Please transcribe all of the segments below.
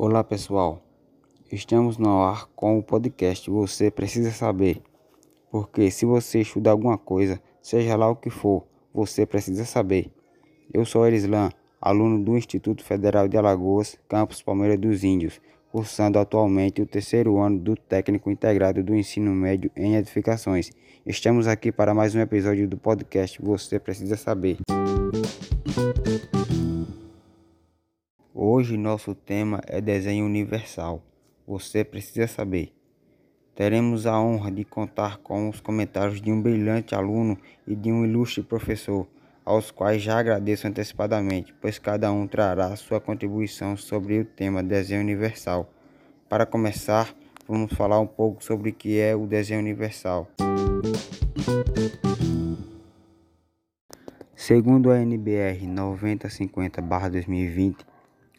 Olá pessoal, estamos no ar com o podcast Você Precisa Saber. Porque se você estuda alguma coisa, seja lá o que for, você precisa saber. Eu sou Erislan, aluno do Instituto Federal de Alagoas, campus Palmeiras dos Índios, cursando atualmente o terceiro ano do Técnico Integrado do Ensino Médio em Edificações. Estamos aqui para mais um episódio do podcast Você Precisa Saber. Hoje nosso tema é desenho universal. Você precisa saber. Teremos a honra de contar com os comentários de um brilhante aluno e de um ilustre professor, aos quais já agradeço antecipadamente, pois cada um trará sua contribuição sobre o tema desenho universal. Para começar, vamos falar um pouco sobre o que é o desenho universal. Segundo a NBR 9050-2020,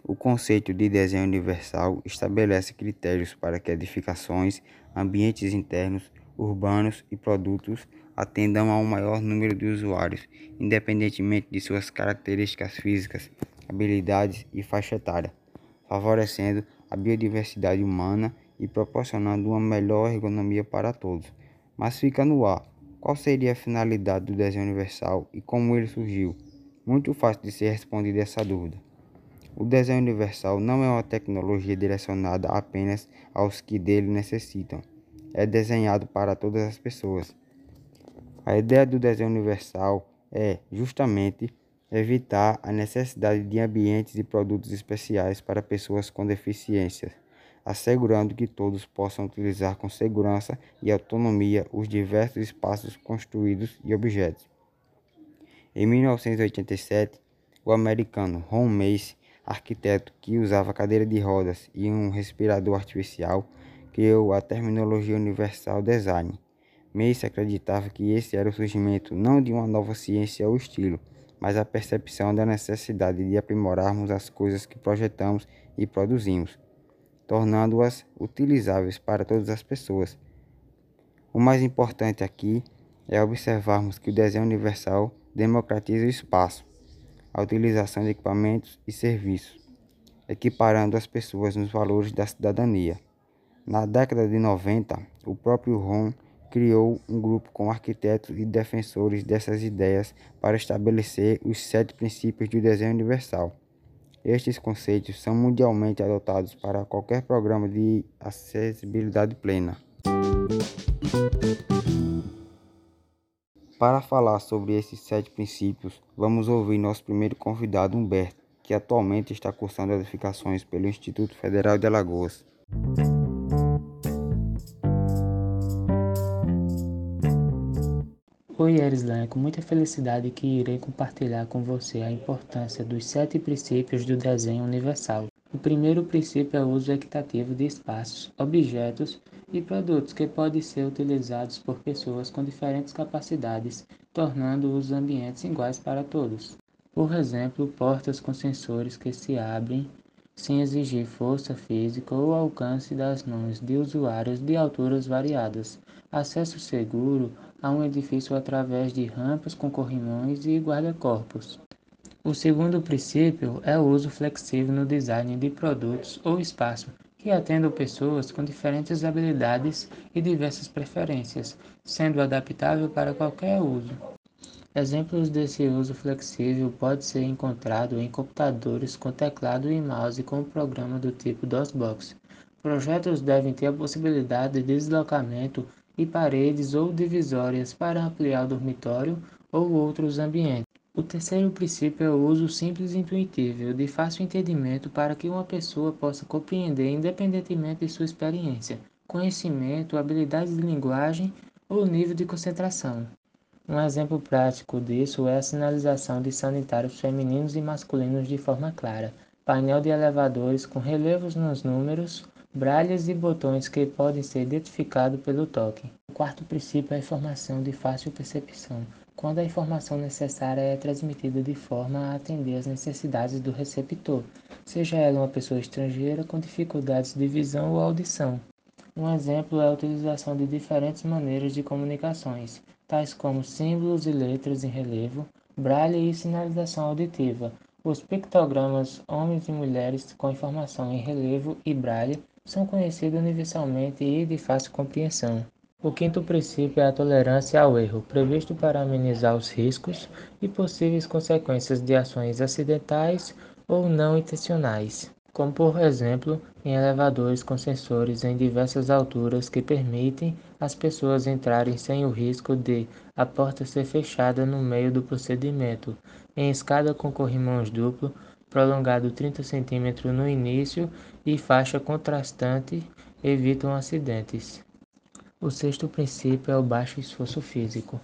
o conceito de desenho universal estabelece critérios para que edificações, ambientes internos, urbanos e produtos atendam a um maior número de usuários, independentemente de suas características físicas, habilidades e faixa etária, favorecendo a biodiversidade humana e proporcionando uma melhor ergonomia para todos. Mas fica no ar, qual seria a finalidade do desenho universal e como ele surgiu? Muito fácil de ser respondida essa dúvida. O desenho universal não é uma tecnologia direcionada apenas aos que dele necessitam. É desenhado para todas as pessoas. A ideia do desenho universal é, justamente, evitar a necessidade de ambientes e produtos especiais para pessoas com deficiências, assegurando que todos possam utilizar com segurança e autonomia os diversos espaços construídos e objetos. Em 1987, o americano Ron Mace arquiteto que usava cadeira de rodas e um respirador artificial, criou a terminologia universal design. Mace acreditava que esse era o surgimento não de uma nova ciência ou estilo, mas a percepção da necessidade de aprimorarmos as coisas que projetamos e produzimos, tornando-as utilizáveis para todas as pessoas. O mais importante aqui é observarmos que o desenho universal democratiza o espaço, a utilização de equipamentos e serviços, equiparando as pessoas nos valores da cidadania. Na década de 90, o próprio Ron criou um grupo com arquitetos e defensores dessas ideias para estabelecer os sete princípios do desenho universal. Estes conceitos são mundialmente adotados para qualquer programa de acessibilidade plena. Para falar sobre esses sete princípios, vamos ouvir nosso primeiro convidado, Humberto, que atualmente está cursando edificações pelo Instituto Federal de Alagoas. Oi, Erislan, é com muita felicidade que irei compartilhar com você a importância dos sete princípios do desenho universal. O primeiro princípio é o uso equitativo de espaços, objetos e produtos que podem ser utilizados por pessoas com diferentes capacidades, tornando os ambientes iguais para todos. Por exemplo, portas com sensores que se abrem sem exigir força física ou alcance das mãos de usuários de alturas variadas, acesso seguro a um edifício através de rampas com corrimões e guarda-corpos. O segundo princípio é o uso flexível no design de produtos ou espaço que atendam pessoas com diferentes habilidades e diversas preferências, sendo adaptável para qualquer uso. Exemplos desse uso flexível pode ser encontrado em computadores com teclado e mouse com programa do tipo DOSBox. Projetos devem ter a possibilidade de deslocamento e paredes ou divisórias para ampliar o dormitório ou outros ambientes. O terceiro princípio é o uso simples e intuitivo, de fácil entendimento para que uma pessoa possa compreender independentemente de sua experiência, conhecimento, habilidades de linguagem ou nível de concentração. Um exemplo prático disso é a sinalização de sanitários femininos e masculinos de forma clara, painel de elevadores com relevos nos números, brailles e botões que podem ser identificados pelo toque. O quarto princípio é a informação de fácil percepção, quando a informação necessária é transmitida de forma a atender às necessidades do receptor, seja ela uma pessoa estrangeira com dificuldades de visão ou audição. Um exemplo é a utilização de diferentes maneiras de comunicações, tais como símbolos e letras em relevo, braille e sinalização auditiva, Os pictogramas homens e mulheres com informação em relevo e braille são conhecidos universalmente e de fácil compreensão. O quinto princípio é a tolerância ao erro, previsto para amenizar os riscos e possíveis consequências de ações acidentais ou não intencionais, como por exemplo em elevadores com sensores em diversas alturas que permitem as pessoas entrarem sem o risco de a porta ser fechada no meio do procedimento, em escada com corrimãos duplo, prolongado 30 cm no início e faixa contrastante evitam acidentes. O sexto princípio é o baixo esforço físico,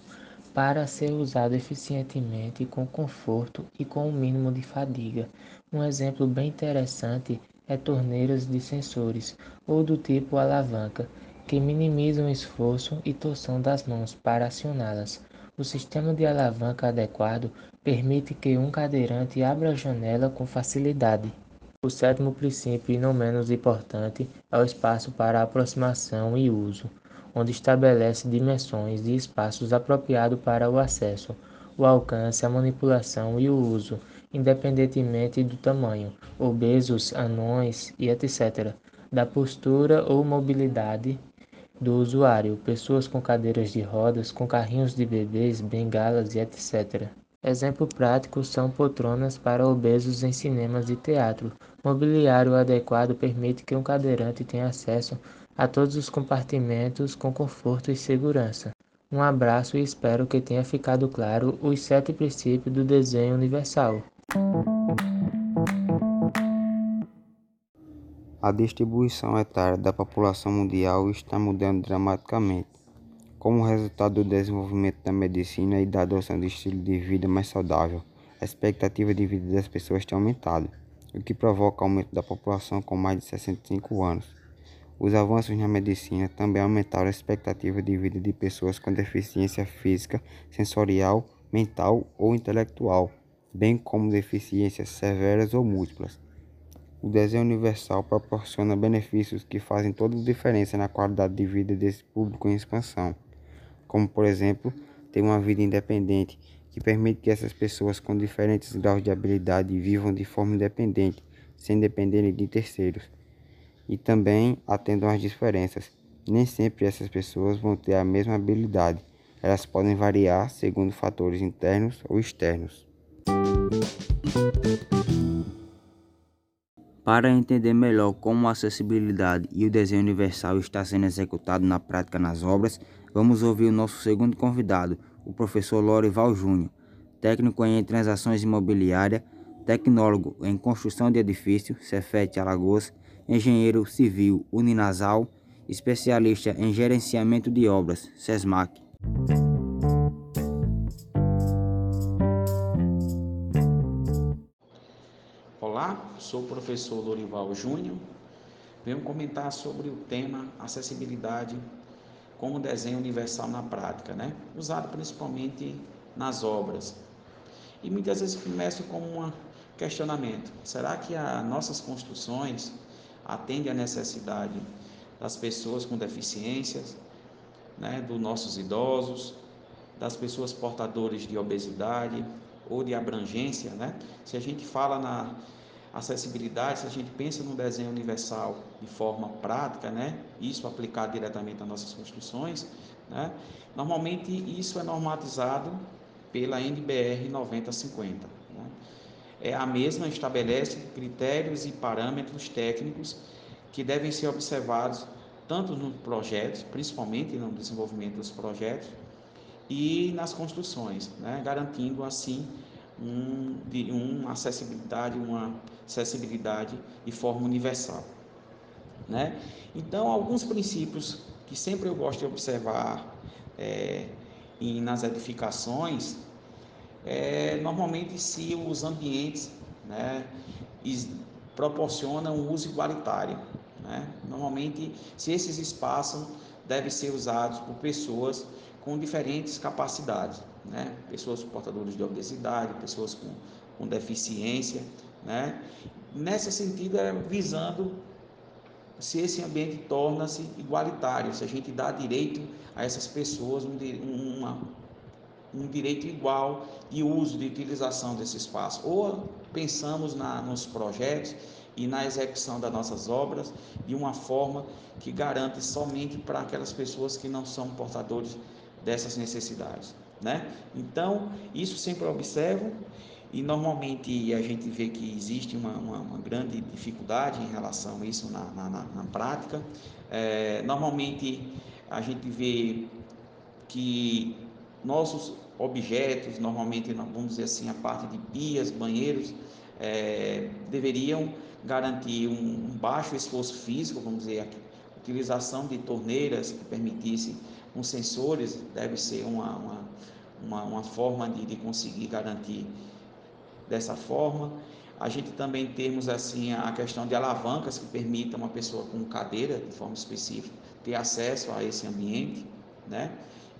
para ser usado eficientemente, com conforto e com o mínimo de fadiga. Um exemplo bem interessante é torneiras de sensores ou do tipo alavanca, que minimizam o esforço e torção das mãos para acioná-las. O sistema de alavanca adequado permite que um cadeirante abra a janela com facilidade. O sétimo princípio, e não menos importante, é o espaço para aproximação e uso onde estabelece dimensões e espaços apropriados para o acesso, o alcance, a manipulação e o uso, independentemente do tamanho, obesos, anões e etc., da postura ou mobilidade do usuário, pessoas com cadeiras de rodas, com carrinhos de bebês, bengalas e etc. Exemplo prático são poltronas para obesos em cinemas e teatro. Mobiliário adequado permite que um cadeirante tenha acesso a todos os compartimentos com conforto e segurança. Um abraço e espero que tenha ficado claro os sete princípios do desenho universal. A distribuição etária da população mundial está mudando dramaticamente. Como resultado do desenvolvimento da medicina e da adoção de estilo de vida mais saudável, a expectativa de vida das pessoas tem aumentado, o que provoca aumento da população com mais de 65 anos. Os avanços na medicina também aumentaram a expectativa de vida de pessoas com deficiência física, sensorial, mental ou intelectual, bem como deficiências severas ou múltiplas. O desenho universal proporciona benefícios que fazem toda a diferença na qualidade de vida desse público em expansão, como, por exemplo, ter uma vida independente, que permite que essas pessoas com diferentes graus de habilidade vivam de forma independente, sem dependerem de terceiros e também atendam às diferenças. Nem sempre essas pessoas vão ter a mesma habilidade, elas podem variar segundo fatores internos ou externos. Para entender melhor como a acessibilidade e o desenho universal está sendo executado na prática nas obras, vamos ouvir o nosso segundo convidado, o professor Lorival Júnior, técnico em transações imobiliárias, tecnólogo em construção de edifícios, Cefete Alagoas, engenheiro civil Uninasal, especialista em gerenciamento de obras, SESMAC. Olá, sou o professor Lorival Júnior. Venho comentar sobre o tema acessibilidade como desenho universal na prática, né? usado principalmente nas obras. E muitas vezes começo com um questionamento: será que as nossas construções atende à necessidade das pessoas com deficiências, né, dos nossos idosos, das pessoas portadoras de obesidade ou de abrangência, né? Se a gente fala na acessibilidade, se a gente pensa no desenho universal de forma prática, né? Isso aplicado diretamente às nossas construções, né? Normalmente isso é normatizado pela NBR 9050 é a mesma estabelece critérios e parâmetros técnicos que devem ser observados tanto nos projetos, principalmente no desenvolvimento dos projetos, e nas construções, né? garantindo assim um, de, uma acessibilidade, uma acessibilidade de forma universal. Né? Então, alguns princípios que sempre eu gosto de observar é, em, nas edificações é, normalmente se os ambientes né, proporcionam um uso igualitário. Né? Normalmente, se esses espaços devem ser usados por pessoas com diferentes capacidades, né? pessoas portadoras de obesidade, pessoas com, com deficiência. Né? Nesse sentido, é visando se esse ambiente torna-se igualitário, se a gente dá direito a essas pessoas uma, um direito igual de uso, de utilização desse espaço. Ou pensamos na, nos projetos e na execução das nossas obras de uma forma que garante somente para aquelas pessoas que não são portadores dessas necessidades. Né? Então, isso sempre observo e normalmente a gente vê que existe uma, uma, uma grande dificuldade em relação a isso na, na, na prática. É, normalmente a gente vê que nossos objetos, normalmente vamos dizer assim, a parte de pias, banheiros, é, deveriam garantir um, baixo esforço físico, vamos dizer, a utilização de torneiras que permitisse com sensores, deve ser uma, uma, uma, uma forma de, de conseguir garantir dessa forma. A gente também temos assim a questão de alavancas que permitam uma pessoa com cadeira, de forma específica, ter acesso a esse ambiente, né?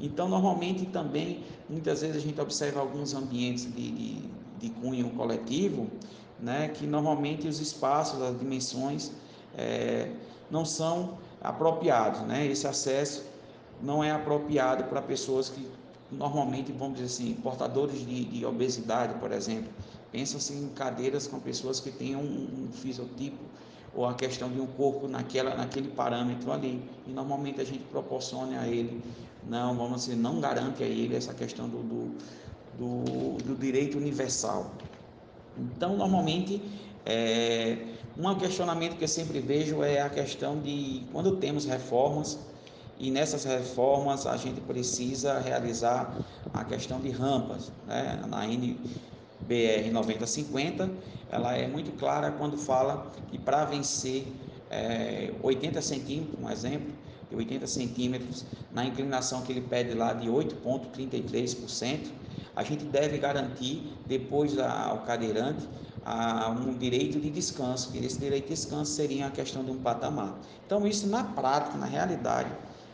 Então, normalmente também, muitas vezes a gente observa alguns ambientes de, de, de cunho coletivo, né, que normalmente os espaços, as dimensões é, não são apropriados, né? Esse acesso não é apropriado para pessoas que normalmente, vamos dizer assim, portadores de, de obesidade, por exemplo. Pensa-se em cadeiras com pessoas que tenham um, um fisiotipo ou a questão de um corpo naquela, naquele parâmetro ali. E normalmente a gente proporciona a ele, não, vamos dizer, não garante a ele essa questão do, do, do, do direito universal. Então, normalmente, é, um questionamento que eu sempre vejo é a questão de quando temos reformas, e nessas reformas a gente precisa realizar a questão de rampas, né? Na NBR 9050, ela é muito clara quando fala que para vencer é, 80 centímetros, um exemplo, de 80 centímetros, na inclinação que ele pede lá de 8,33%, a gente deve garantir, depois ao cadeirante, a um direito de descanso, que esse direito de descanso seria a questão de um patamar. Então, isso na prática, na realidade,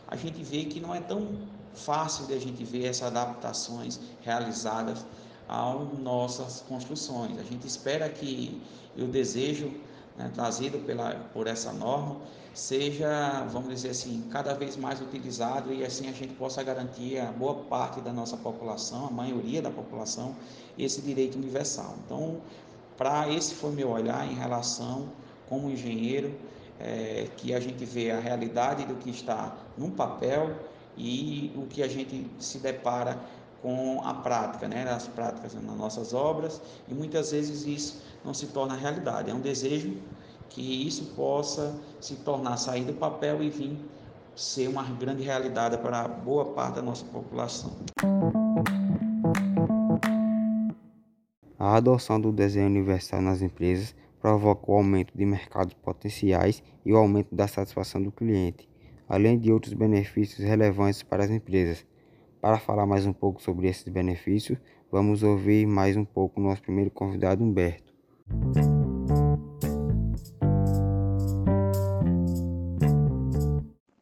a gente vê que não é tão fácil de a gente ver essas adaptações realizadas às nossas construções. A gente espera que o desejo né, trazido pela, por essa norma seja, vamos dizer assim, cada vez mais utilizado e assim a gente possa garantir a boa parte da nossa população, a maioria da população, esse direito universal. Então, para esse foi meu olhar em relação, como engenheiro, é, que a gente vê a realidade do que está num papel e o que a gente se depara com a prática, né, as práticas nas nossas obras e muitas vezes isso não se torna realidade. É um desejo que isso possa se tornar sair do papel e vir ser uma grande realidade para boa parte da nossa população. A adoção do desenho universal nas empresas provoca o aumento de mercados potenciais e o aumento da satisfação do cliente, além de outros benefícios relevantes para as empresas. Para falar mais um pouco sobre esses benefícios, vamos ouvir mais um pouco o nosso primeiro convidado, Humberto.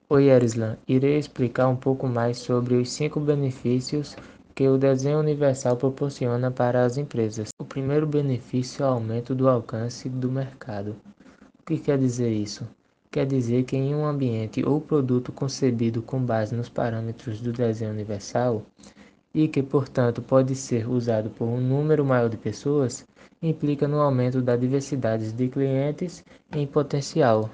Oi, Erislan. Irei explicar um pouco mais sobre os cinco benefícios que o desenho universal proporciona para as empresas. O primeiro benefício é o aumento do alcance do mercado. O que quer dizer isso? Quer dizer que em um ambiente ou produto concebido com base nos parâmetros do desenho universal e que, portanto, pode ser usado por um número maior de pessoas, implica no aumento da diversidade de clientes em potencial.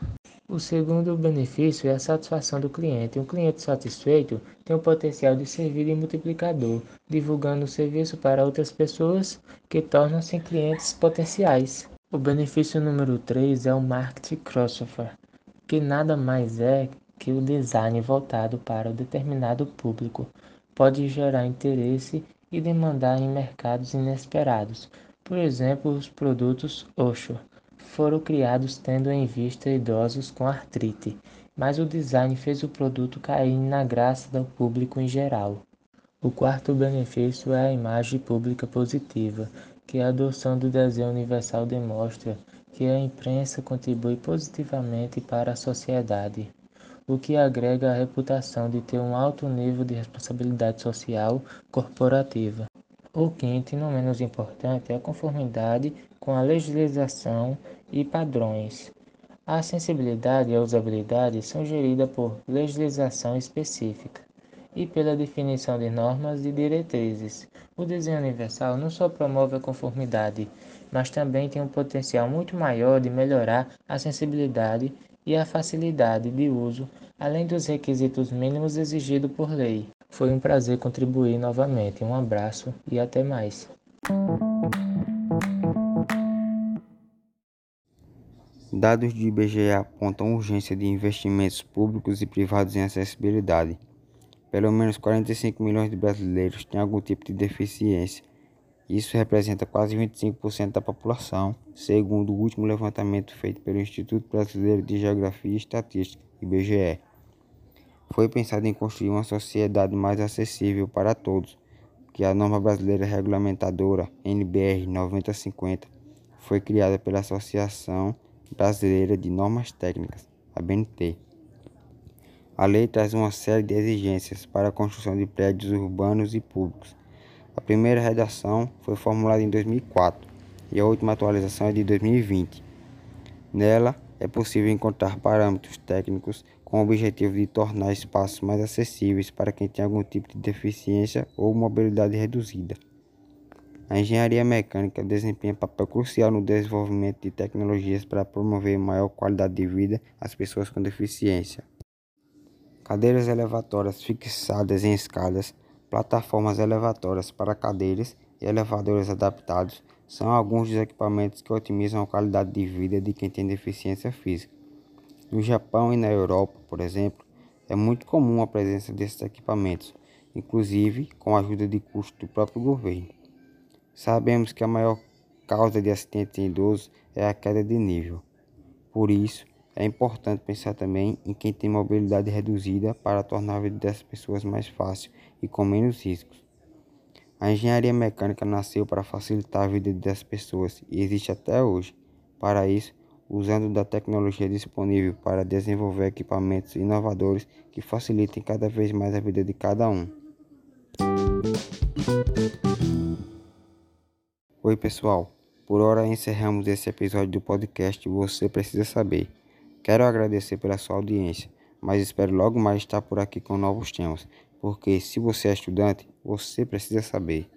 O segundo benefício é a satisfação do cliente. Um cliente satisfeito tem o potencial de servir de multiplicador, divulgando o serviço para outras pessoas que tornam-se clientes potenciais. O benefício número 3 é o marketing crossover, que nada mais é que o design voltado para um determinado público. Pode gerar interesse e demandar em mercados inesperados. Por exemplo, os produtos Osho foram criados tendo em vista idosos com artrite, mas o design fez o produto cair na graça do público em geral. O quarto benefício é a imagem pública positiva, que a adoção do desenho universal demonstra que a imprensa contribui positivamente para a sociedade, o que agrega a reputação de ter um alto nível de responsabilidade social corporativa. O quinto, e não menos importante, é a conformidade com a legislação e padrões. A acessibilidade e a usabilidade são geridas por legislação específica. e pela definição de normas e diretrizes. O desenho universal não só promove a conformidade, mas também tem um potencial muito maior de melhorar a sensibilidade e a facilidade de uso, além dos requisitos mínimos exigidos por lei. Foi um prazer contribuir novamente. Um abraço e até mais. Dados do IBGE apontam urgência de investimentos públicos e privados em acessibilidade. Pelo menos 45 milhões de brasileiros têm algum tipo de deficiência. Isso representa quase 25% da população, segundo o último levantamento feito pelo Instituto Brasileiro de Geografia e Estatística, IBGE. Foi pensado em construir uma sociedade mais acessível para todos, que a norma brasileira regulamentadora NBR 9050 foi criada pela Associação Brasileira de Normas Técnicas, a BNT. A lei traz uma série de exigências para a construção de prédios urbanos e públicos. A primeira redação foi formulada em 2004 e a última atualização é de 2020. Nela, é possível encontrar parâmetros técnicos com o objetivo de tornar espaços mais acessíveis para quem tem algum tipo de deficiência ou mobilidade reduzida. A engenharia mecânica desempenha papel crucial no desenvolvimento de tecnologias para promover maior qualidade de vida às pessoas com deficiência. Cadeiras elevatórias fixadas em escadas, plataformas elevatórias para cadeiras e elevadores adaptados são alguns dos equipamentos que otimizam a qualidade de vida de quem tem deficiência física. No Japão e na Europa, por exemplo, é muito comum a presença desses equipamentos, inclusive com a ajuda de custo do próprio governo. Sabemos que a maior causa de acidentes em idosos é a queda de nível. Por isso, é importante pensar também em quem tem mobilidade reduzida para tornar a vida dessas pessoas mais fácil e com menos riscos. A engenharia mecânica nasceu para facilitar a vida das pessoas e existe até hoje. Para isso, usando da tecnologia disponível para desenvolver equipamentos inovadores que facilitem cada vez mais a vida de cada um. Oi, pessoal. Por hora encerramos esse episódio do podcast Você Precisa Saber. Quero agradecer pela sua audiência, mas espero logo mais estar por aqui com novos temas, porque se você é estudante, você precisa saber.